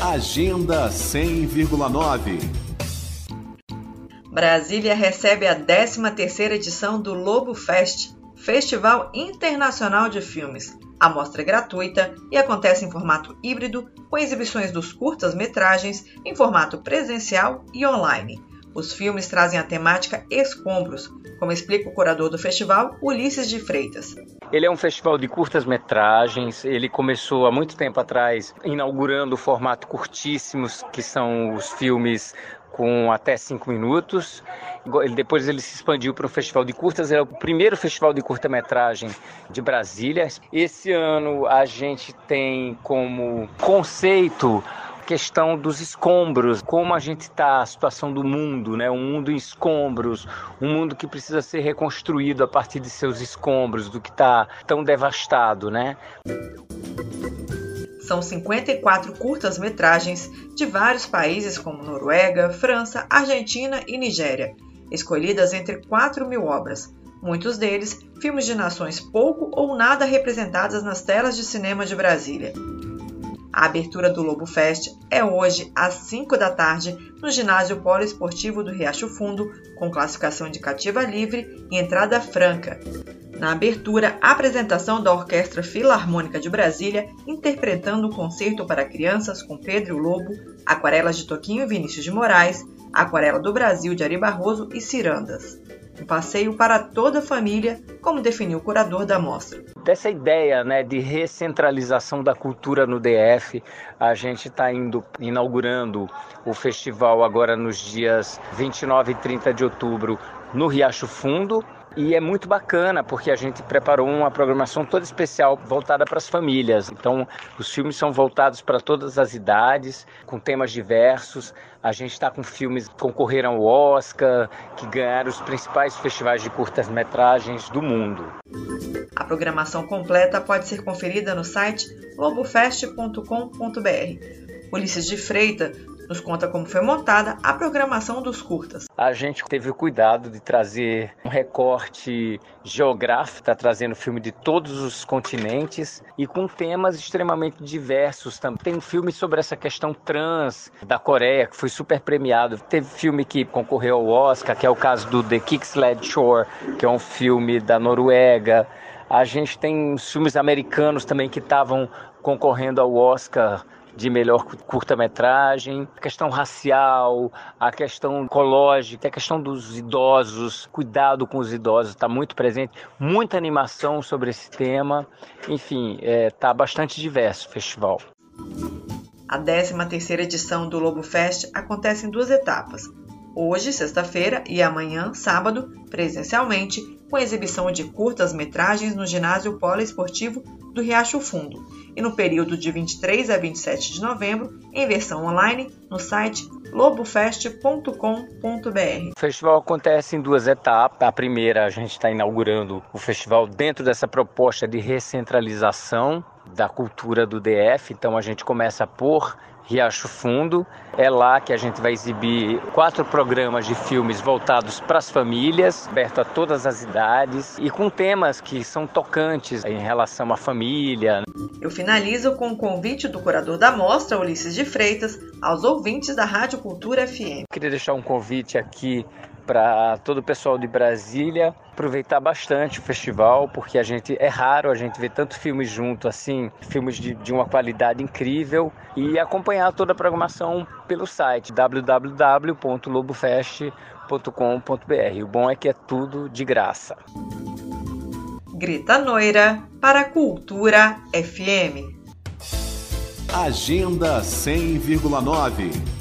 Agenda 100,9 Brasília recebe a 13ª edição do Lobo Fest, Festival Internacional de Filmes. A mostra é gratuita e acontece em formato híbrido, com exibições dos curtas-metragens em formato presencial e online. Os filmes trazem a temática escombros, como explica o curador do festival, Ulisses de Freitas. Ele é um festival de curtas-metragens. Ele começou há muito tempo atrás, inaugurando o formato curtíssimos, que são os filmes com até cinco minutos. Depois ele se expandiu para o Festival de Curtas, é o primeiro festival de curta-metragem de Brasília. Esse ano a gente tem como conceito questão dos escombros, como a gente está, a situação do mundo, né? um mundo em escombros, um mundo que precisa ser reconstruído a partir de seus escombros, do que está tão devastado. Né? São 54 curtas-metragens de vários países como Noruega, França, Argentina e Nigéria, escolhidas entre 4 mil obras, muitos deles filmes de nações pouco ou nada representadas nas telas de cinema de Brasília. A abertura do Lobo Fest é hoje às 5 da tarde no ginásio poliesportivo do Riacho Fundo, com classificação indicativa livre e entrada franca. Na abertura, a apresentação da Orquestra Filarmônica de Brasília, interpretando o concerto para crianças com Pedro Lobo, aquarelas de Toquinho e Vinícius de Moraes, Aquarela do Brasil de Ari Barroso e Cirandas. Um passeio para toda a família, como definiu o curador da mostra. Dessa ideia né, de recentralização da cultura no DF, a gente está indo inaugurando o festival agora nos dias 29 e 30 de outubro no Riacho Fundo, e é muito bacana porque a gente preparou uma programação toda especial voltada para as famílias. Então, os filmes são voltados para todas as idades, com temas diversos. A gente está com filmes que concorreram ao Oscar, que ganharam os principais festivais de curtas-metragens do mundo. A programação completa pode ser conferida no site globofest.com.br. Ulisses de Freita nos conta como foi montada a programação dos curtas. A gente teve o cuidado de trazer um recorte geográfico, está trazendo filme de todos os continentes e com temas extremamente diversos. Também tem um filme sobre essa questão trans da Coreia que foi super premiado. Teve filme que concorreu ao Oscar, que é o caso do The Kicksled Shore, que é um filme da Noruega. A gente tem filmes americanos também que estavam concorrendo ao Oscar de melhor curta-metragem, a questão racial, a questão ecológica, a questão dos idosos, cuidado com os idosos está muito presente, muita animação sobre esse tema, enfim, está é, tá bastante diverso o festival. A 13ª edição do Lobo Fest acontece em duas etapas. Hoje, sexta-feira, e amanhã, sábado, presencialmente, com exibição de curtas-metragens no ginásio poliesportivo do Riacho Fundo e no período de 23 a 27 de novembro, em versão online, no site lobofest.com.br. O festival acontece em duas etapas. A primeira, a gente está inaugurando o festival dentro dessa proposta de recentralização da cultura do DF. Então a gente começa por Riacho Fundo. É lá que a gente vai exibir quatro programas de filmes voltados para as famílias, aberto a todas as idades e com temas que são tocantes em relação à família. Eu finalizo com o convite do curador da mostra, Ulisses de Freitas, aos ouvintes da Rádio Cultura FM. Queria deixar um convite aqui para todo o pessoal de Brasília aproveitar bastante o festival, porque a gente é raro a gente ver tanto filmes junto assim, filmes de, de uma qualidade incrível e acompanhar toda a programação pelo site www.lobofest.com.br. O bom é que é tudo de graça. Grita Noira para a Cultura FM. Agenda 100,9